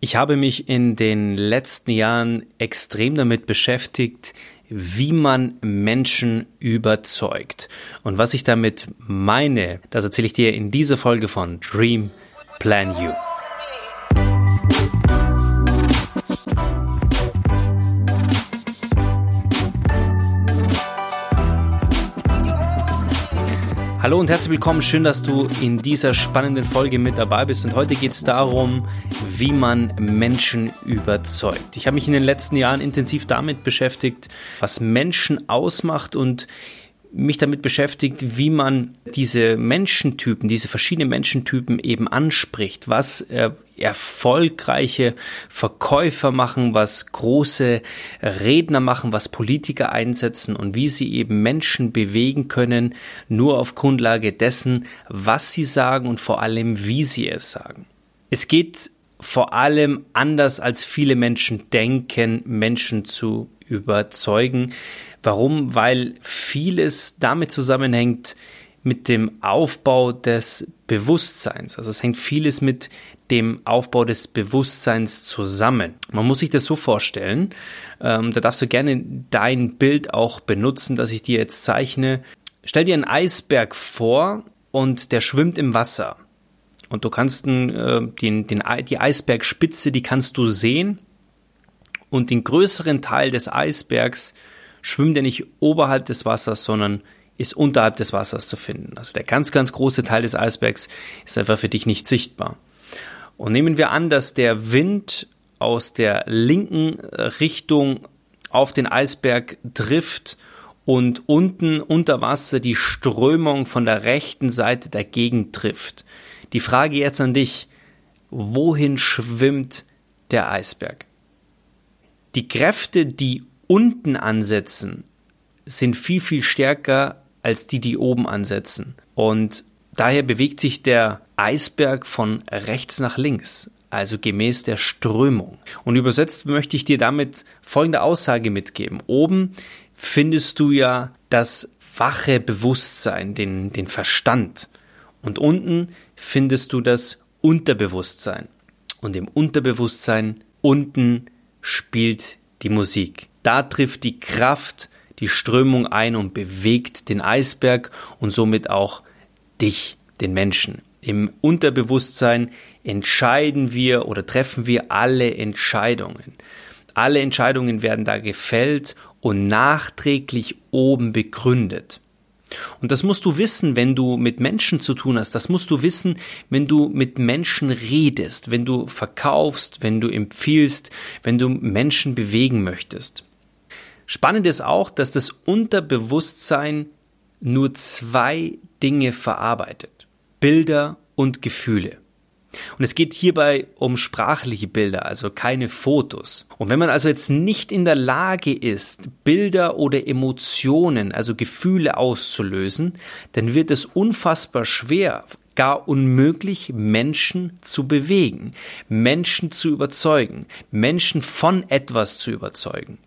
Ich habe mich in den letzten Jahren extrem damit beschäftigt, wie man Menschen überzeugt. Und was ich damit meine, das erzähle ich dir in dieser Folge von Dream Plan You. Hallo und herzlich willkommen. Schön, dass du in dieser spannenden Folge mit dabei bist. Und heute geht es darum, wie man Menschen überzeugt. Ich habe mich in den letzten Jahren intensiv damit beschäftigt, was Menschen ausmacht und mich damit beschäftigt, wie man diese Menschentypen, diese verschiedenen Menschentypen eben anspricht, was äh, erfolgreiche Verkäufer machen, was große Redner machen, was Politiker einsetzen und wie sie eben Menschen bewegen können, nur auf Grundlage dessen, was sie sagen und vor allem, wie sie es sagen. Es geht vor allem anders, als viele Menschen denken, Menschen zu überzeugen. Warum? Weil vieles damit zusammenhängt mit dem Aufbau des Bewusstseins. Also es hängt vieles mit dem Aufbau des Bewusstseins zusammen. Man muss sich das so vorstellen, ähm, da darfst du gerne dein Bild auch benutzen, das ich dir jetzt zeichne. Stell dir einen Eisberg vor und der schwimmt im Wasser. Und du kannst den, äh, den, den, die Eisbergspitze, die kannst du sehen. Und den größeren Teil des Eisbergs schwimmt er nicht oberhalb des Wassers, sondern ist unterhalb des Wassers zu finden. Also der ganz, ganz große Teil des Eisbergs ist einfach für dich nicht sichtbar. Und nehmen wir an, dass der Wind aus der linken Richtung auf den Eisberg trifft und unten unter Wasser die Strömung von der rechten Seite dagegen trifft. Die Frage jetzt an dich, wohin schwimmt der Eisberg? Die Kräfte, die unten ansetzen, sind viel, viel stärker als die, die oben ansetzen. Und daher bewegt sich der Eisberg von rechts nach links, also gemäß der Strömung. Und übersetzt möchte ich dir damit folgende Aussage mitgeben. Oben findest du ja das wache Bewusstsein, den, den Verstand. Und unten findest du das Unterbewusstsein. Und im Unterbewusstsein unten spielt die Musik. Da trifft die Kraft die Strömung ein und bewegt den Eisberg und somit auch dich, den Menschen. Im Unterbewusstsein entscheiden wir oder treffen wir alle Entscheidungen. Alle Entscheidungen werden da gefällt und nachträglich oben begründet. Und das musst du wissen, wenn du mit Menschen zu tun hast. Das musst du wissen, wenn du mit Menschen redest, wenn du verkaufst, wenn du empfiehlst, wenn du Menschen bewegen möchtest. Spannend ist auch, dass das Unterbewusstsein nur zwei Dinge verarbeitet. Bilder und Gefühle. Und es geht hierbei um sprachliche Bilder, also keine Fotos. Und wenn man also jetzt nicht in der Lage ist, Bilder oder Emotionen, also Gefühle auszulösen, dann wird es unfassbar schwer, gar unmöglich, Menschen zu bewegen, Menschen zu überzeugen, Menschen von etwas zu überzeugen.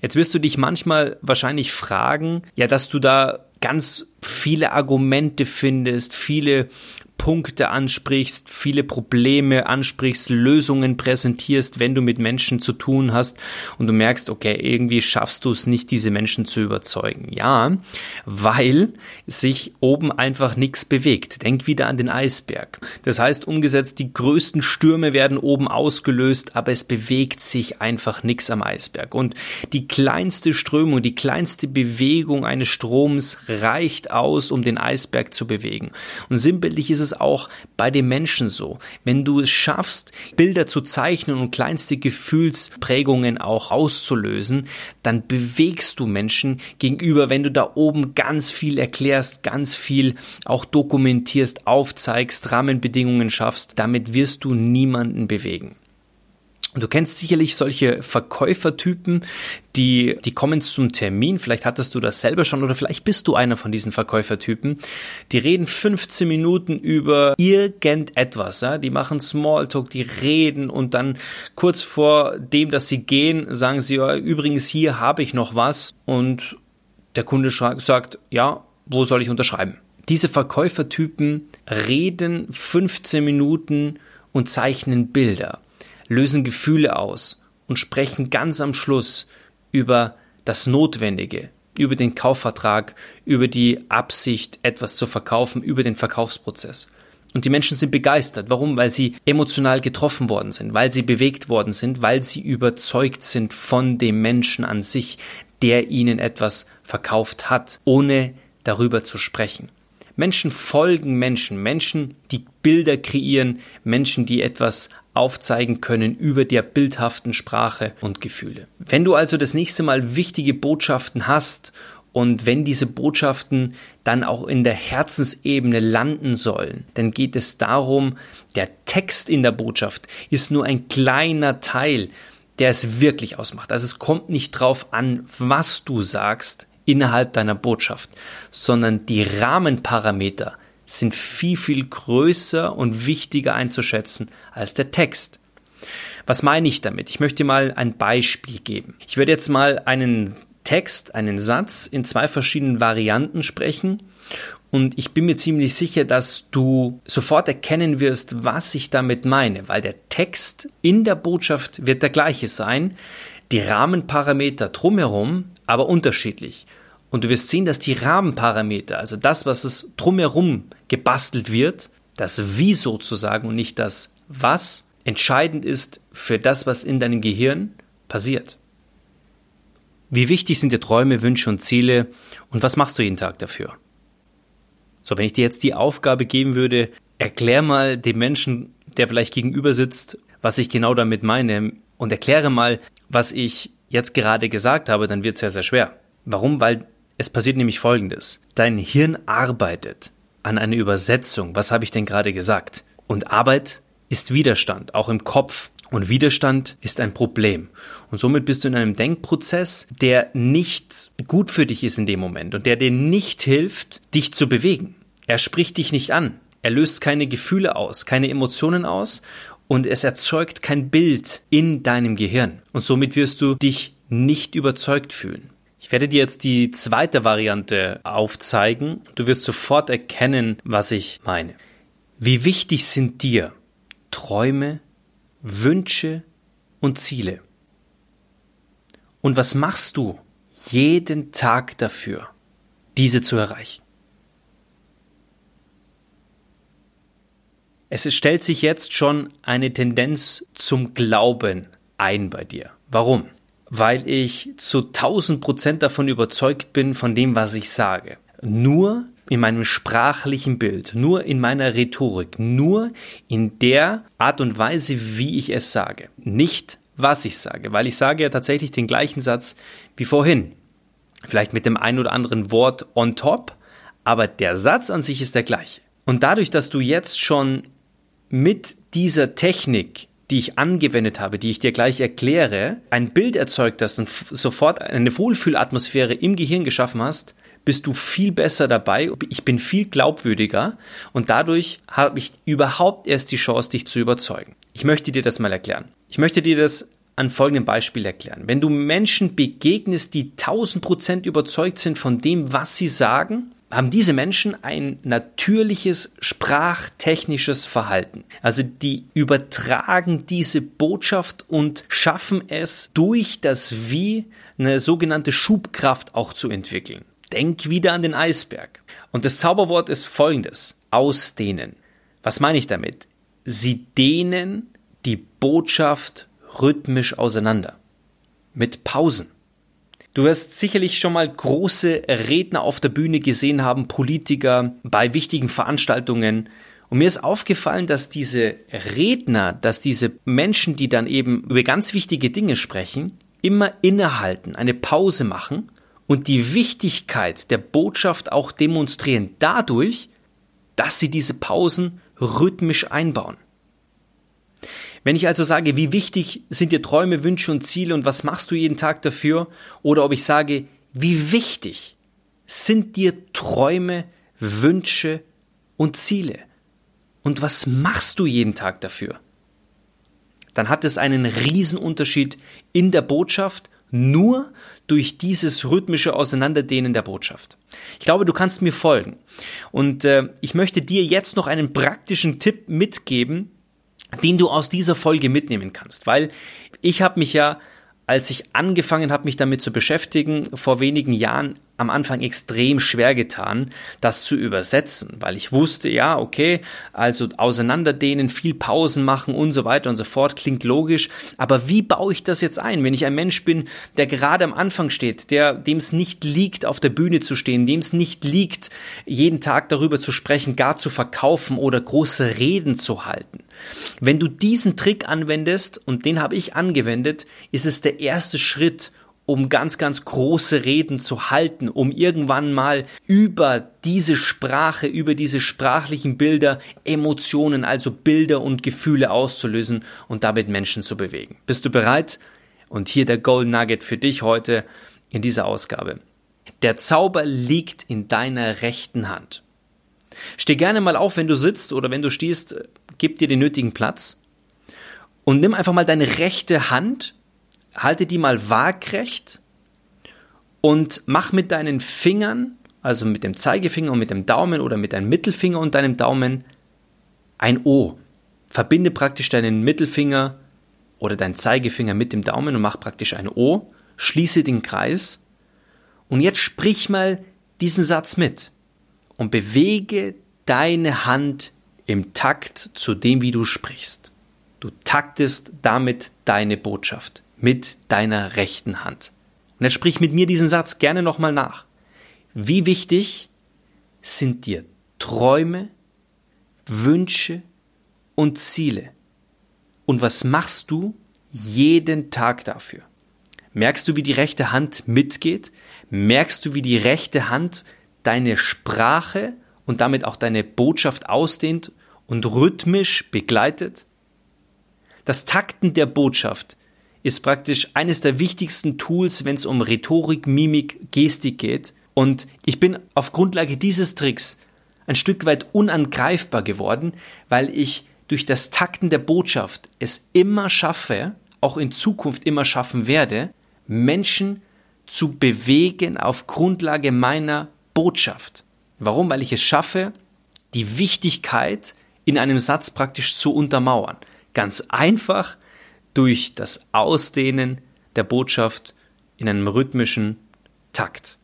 Jetzt wirst du dich manchmal wahrscheinlich fragen, ja, dass du da ganz viele Argumente findest, viele Punkte ansprichst, viele Probleme ansprichst, Lösungen präsentierst, wenn du mit Menschen zu tun hast und du merkst, okay, irgendwie schaffst du es nicht, diese Menschen zu überzeugen. Ja, weil sich oben einfach nichts bewegt. Denk wieder an den Eisberg. Das heißt, umgesetzt, die größten Stürme werden oben ausgelöst, aber es bewegt sich einfach nichts am Eisberg. Und die kleinste Strömung, die kleinste Bewegung eines Stroms reicht aus, um den Eisberg zu bewegen. Und sinnbildlich ist es es auch bei den Menschen so. Wenn du es schaffst, Bilder zu zeichnen und kleinste Gefühlsprägungen auch auszulösen, dann bewegst du Menschen gegenüber, wenn du da oben ganz viel erklärst, ganz viel auch dokumentierst, aufzeigst, Rahmenbedingungen schaffst, damit wirst du niemanden bewegen. Du kennst sicherlich solche Verkäufertypen, die, die kommen zum Termin. Vielleicht hattest du das selber schon oder vielleicht bist du einer von diesen Verkäufertypen. Die reden 15 Minuten über irgendetwas. Ja? Die machen Smalltalk, die reden und dann kurz vor dem, dass sie gehen, sagen sie, ja, übrigens hier habe ich noch was. Und der Kunde sagt, ja, wo soll ich unterschreiben? Diese Verkäufertypen reden 15 Minuten und zeichnen Bilder lösen Gefühle aus und sprechen ganz am Schluss über das Notwendige, über den Kaufvertrag, über die Absicht, etwas zu verkaufen, über den Verkaufsprozess. Und die Menschen sind begeistert. Warum? Weil sie emotional getroffen worden sind, weil sie bewegt worden sind, weil sie überzeugt sind von dem Menschen an sich, der ihnen etwas verkauft hat, ohne darüber zu sprechen. Menschen folgen Menschen, Menschen, die Bilder kreieren, Menschen, die etwas aufzeigen können über der bildhaften Sprache und Gefühle. Wenn du also das nächste Mal wichtige Botschaften hast und wenn diese Botschaften dann auch in der Herzensebene landen sollen, dann geht es darum, der Text in der Botschaft ist nur ein kleiner Teil, der es wirklich ausmacht. Also es kommt nicht drauf an, was du sagst, innerhalb deiner Botschaft, sondern die Rahmenparameter sind viel, viel größer und wichtiger einzuschätzen als der Text. Was meine ich damit? Ich möchte mal ein Beispiel geben. Ich werde jetzt mal einen Text, einen Satz in zwei verschiedenen Varianten sprechen und ich bin mir ziemlich sicher, dass du sofort erkennen wirst, was ich damit meine, weil der Text in der Botschaft wird der gleiche sein, die Rahmenparameter drumherum aber unterschiedlich. Und du wirst sehen, dass die Rahmenparameter, also das, was es drumherum gebastelt wird, das Wie sozusagen und nicht das Was, entscheidend ist für das, was in deinem Gehirn passiert. Wie wichtig sind dir Träume, Wünsche und Ziele und was machst du jeden Tag dafür? So, wenn ich dir jetzt die Aufgabe geben würde, erklär mal dem Menschen, der vielleicht gegenüber sitzt, was ich genau damit meine und erkläre mal, was ich jetzt gerade gesagt habe, dann wird es ja sehr schwer. Warum? Weil es passiert nämlich Folgendes. Dein Hirn arbeitet an einer Übersetzung. Was habe ich denn gerade gesagt? Und Arbeit ist Widerstand, auch im Kopf. Und Widerstand ist ein Problem. Und somit bist du in einem Denkprozess, der nicht gut für dich ist in dem Moment und der dir nicht hilft, dich zu bewegen. Er spricht dich nicht an. Er löst keine Gefühle aus, keine Emotionen aus und es erzeugt kein Bild in deinem Gehirn. Und somit wirst du dich nicht überzeugt fühlen. Ich werde dir jetzt die zweite Variante aufzeigen. Du wirst sofort erkennen, was ich meine. Wie wichtig sind dir Träume, Wünsche und Ziele? Und was machst du jeden Tag dafür, diese zu erreichen? Es stellt sich jetzt schon eine Tendenz zum Glauben ein bei dir. Warum? weil ich zu 1000 Prozent davon überzeugt bin von dem, was ich sage. Nur in meinem sprachlichen Bild, nur in meiner Rhetorik, nur in der Art und Weise, wie ich es sage. Nicht, was ich sage, weil ich sage ja tatsächlich den gleichen Satz wie vorhin. Vielleicht mit dem ein oder anderen Wort on top, aber der Satz an sich ist der gleiche. Und dadurch, dass du jetzt schon mit dieser Technik die ich angewendet habe, die ich dir gleich erkläre, ein Bild erzeugt hast und sofort eine Wohlfühlatmosphäre im Gehirn geschaffen hast, bist du viel besser dabei. Ich bin viel glaubwürdiger und dadurch habe ich überhaupt erst die Chance, dich zu überzeugen. Ich möchte dir das mal erklären. Ich möchte dir das an folgendem Beispiel erklären. Wenn du Menschen begegnest, die 1000 Prozent überzeugt sind von dem, was sie sagen, haben diese Menschen ein natürliches sprachtechnisches Verhalten. Also die übertragen diese Botschaft und schaffen es durch das Wie eine sogenannte Schubkraft auch zu entwickeln. Denk wieder an den Eisberg. Und das Zauberwort ist folgendes. Ausdehnen. Was meine ich damit? Sie dehnen die Botschaft rhythmisch auseinander. Mit Pausen. Du wirst sicherlich schon mal große Redner auf der Bühne gesehen haben, Politiker bei wichtigen Veranstaltungen. Und mir ist aufgefallen, dass diese Redner, dass diese Menschen, die dann eben über ganz wichtige Dinge sprechen, immer innehalten, eine Pause machen und die Wichtigkeit der Botschaft auch demonstrieren dadurch, dass sie diese Pausen rhythmisch einbauen. Wenn ich also sage, wie wichtig sind dir Träume, Wünsche und Ziele und was machst du jeden Tag dafür, oder ob ich sage, wie wichtig sind dir Träume, Wünsche und Ziele und was machst du jeden Tag dafür, dann hat es einen Riesenunterschied in der Botschaft nur durch dieses rhythmische Auseinanderdehnen der Botschaft. Ich glaube, du kannst mir folgen. Und äh, ich möchte dir jetzt noch einen praktischen Tipp mitgeben, den du aus dieser Folge mitnehmen kannst, weil ich habe mich ja als ich angefangen habe, mich damit zu beschäftigen, vor wenigen Jahren am Anfang extrem schwer getan, das zu übersetzen, weil ich wusste, ja, okay, also auseinanderdehnen, viel Pausen machen und so weiter und so fort, klingt logisch, aber wie baue ich das jetzt ein, wenn ich ein Mensch bin, der gerade am Anfang steht, der dem es nicht liegt, auf der Bühne zu stehen, dem es nicht liegt, jeden Tag darüber zu sprechen, gar zu verkaufen oder große Reden zu halten. Wenn du diesen Trick anwendest, und den habe ich angewendet, ist es der erste Schritt, um ganz, ganz große Reden zu halten, um irgendwann mal über diese Sprache, über diese sprachlichen Bilder Emotionen, also Bilder und Gefühle auszulösen und damit Menschen zu bewegen. Bist du bereit? Und hier der Gold Nugget für dich heute in dieser Ausgabe. Der Zauber liegt in deiner rechten Hand. Steh gerne mal auf, wenn du sitzt oder wenn du stehst, gib dir den nötigen Platz und nimm einfach mal deine rechte Hand, halte die mal waagrecht und mach mit deinen Fingern, also mit dem Zeigefinger und mit dem Daumen oder mit deinem Mittelfinger und deinem Daumen ein O. Verbinde praktisch deinen Mittelfinger oder deinen Zeigefinger mit dem Daumen und mach praktisch ein O. Schließe den Kreis und jetzt sprich mal diesen Satz mit und bewege deine Hand im Takt zu dem, wie du sprichst. Du taktest damit deine Botschaft mit deiner rechten Hand. Und jetzt sprich mit mir diesen Satz gerne nochmal nach. Wie wichtig sind dir Träume, Wünsche und Ziele? Und was machst du jeden Tag dafür? Merkst du, wie die rechte Hand mitgeht? Merkst du, wie die rechte Hand deine Sprache und damit auch deine Botschaft ausdehnt und rhythmisch begleitet? Das Takten der Botschaft ist praktisch eines der wichtigsten Tools, wenn es um Rhetorik, Mimik, Gestik geht. Und ich bin auf Grundlage dieses Tricks ein Stück weit unangreifbar geworden, weil ich durch das Takten der Botschaft es immer schaffe, auch in Zukunft immer schaffen werde, Menschen zu bewegen auf Grundlage meiner Botschaft. Warum? Weil ich es schaffe, die Wichtigkeit in einem Satz praktisch zu untermauern. Ganz einfach durch das Ausdehnen der Botschaft in einem rhythmischen Takt.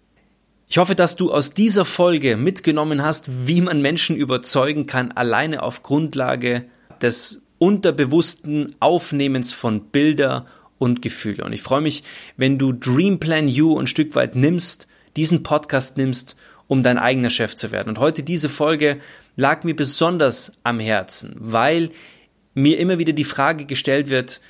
Ich hoffe, dass du aus dieser Folge mitgenommen hast, wie man Menschen überzeugen kann, alleine auf Grundlage des unterbewussten Aufnehmens von Bilder und Gefühle. Und ich freue mich, wenn du Dream Plan You ein Stück weit nimmst, diesen Podcast nimmst um dein eigener Chef zu werden. Und heute diese Folge lag mir besonders am Herzen, weil mir immer wieder die Frage gestellt wird,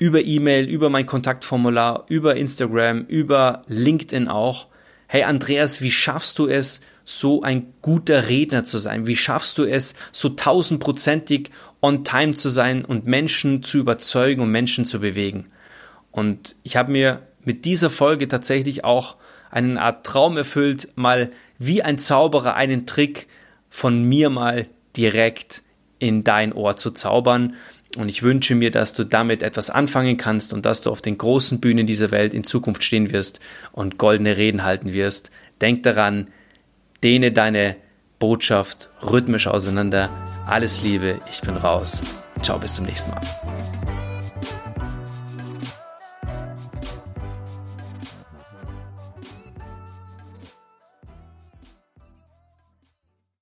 über E-Mail, über mein Kontaktformular, über Instagram, über LinkedIn auch. Hey Andreas, wie schaffst du es, so ein guter Redner zu sein? Wie schaffst du es, so tausendprozentig on time zu sein und Menschen zu überzeugen und Menschen zu bewegen? Und ich habe mir mit dieser Folge tatsächlich auch eine Art Traum erfüllt, mal wie ein Zauberer einen Trick von mir mal direkt in dein Ohr zu zaubern. Und ich wünsche mir, dass du damit etwas anfangen kannst und dass du auf den großen Bühnen dieser Welt in Zukunft stehen wirst und goldene Reden halten wirst. Denk daran, dehne deine Botschaft rhythmisch auseinander. Alles Liebe, ich bin raus. Ciao, bis zum nächsten Mal.